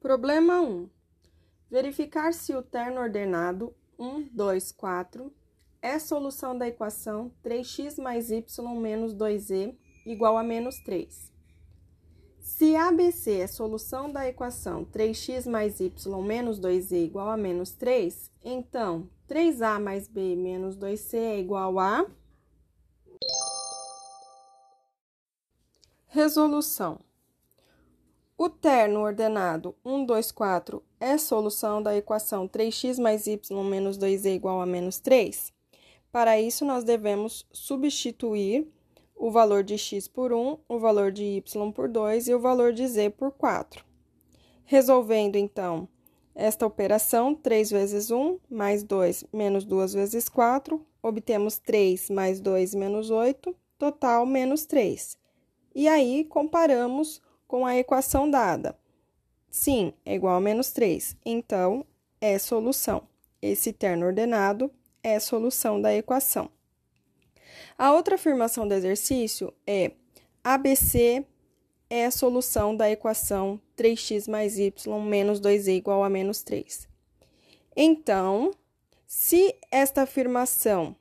Problema 1. Verificar se o terno ordenado 1, 2, 4 é solução da equação 3x mais y menos 2z igual a menos 3. Se ABC é solução da equação 3x mais y menos 2z igual a menos 3, então 3a mais b menos 2c é igual a... Resolução. O terno ordenado 1, 2, 4 é solução da equação 3x mais y menos 2z igual a menos 3? Para isso, nós devemos substituir o valor de x por 1, o valor de y por 2 e o valor de z por 4. Resolvendo, então, esta operação, 3 vezes 1 mais 2 menos 2 vezes 4, obtemos 3 mais 2 menos 8, total menos 3. E aí, comparamos com a equação dada. Sim, é igual a menos 3. Então, é solução. Esse terno ordenado é solução da equação. A outra afirmação do exercício é ABC é a solução da equação 3x mais y menos 2z igual a menos 3. Então, se esta afirmação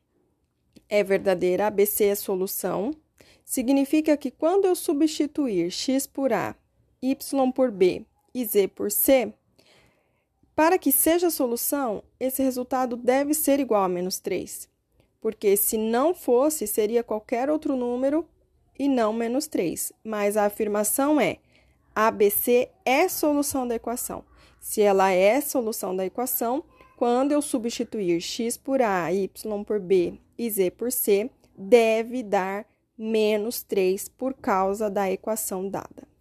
é verdadeira, ABC é solução, significa que quando eu substituir x por a, y por b e z por c, para que seja solução, esse resultado deve ser igual a menos 3, porque se não fosse, seria qualquer outro número e não menos 3. Mas a afirmação é: ABC é solução da equação. Se ela é solução da equação, quando eu substituir x por a, y por b e z por c, deve dar menos 3 por causa da equação dada.